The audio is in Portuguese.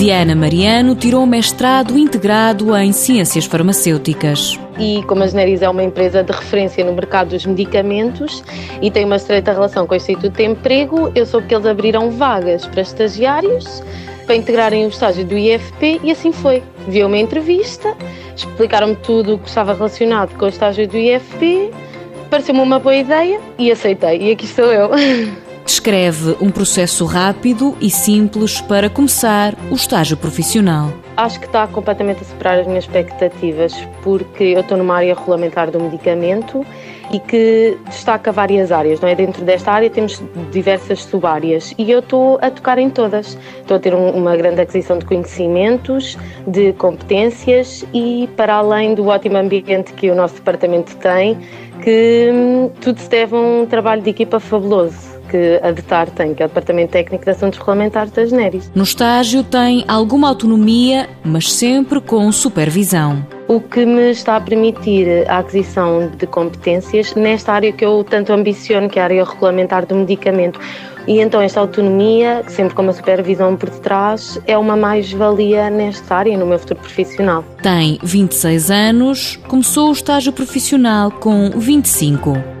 Diana Mariano tirou mestrado integrado em Ciências Farmacêuticas. E como a Generis é uma empresa de referência no mercado dos medicamentos e tem uma estreita relação com o Instituto de Emprego, eu soube que eles abriram vagas para estagiários para integrarem o estágio do IFP e assim foi. Vi uma entrevista, explicaram-me tudo o que estava relacionado com o estágio do IFP, pareceu-me uma boa ideia e aceitei. E aqui estou eu. Descreve um processo rápido e simples para começar o estágio profissional. Acho que está completamente a superar as minhas expectativas, porque eu estou numa área regulamentar do medicamento e que destaca várias áreas, não é? Dentro desta área temos diversas subáreas e eu estou a tocar em todas. Estou a ter um, uma grande aquisição de conhecimentos, de competências e para além do ótimo ambiente que o nosso departamento tem, que hum, tudo se deve a um trabalho de equipa fabuloso que a DETAR tem, que é o Departamento Técnico de Assuntos Regulamentares das NERIS. No estágio tem alguma autonomia, mas sempre com supervisão. O que me está a permitir a aquisição de competências nesta área que eu tanto ambiciono, que é a área regulamentar do medicamento. E então esta autonomia, sempre com uma supervisão por detrás, é uma mais-valia nesta área, no meu futuro profissional. Tem 26 anos, começou o estágio profissional com 25.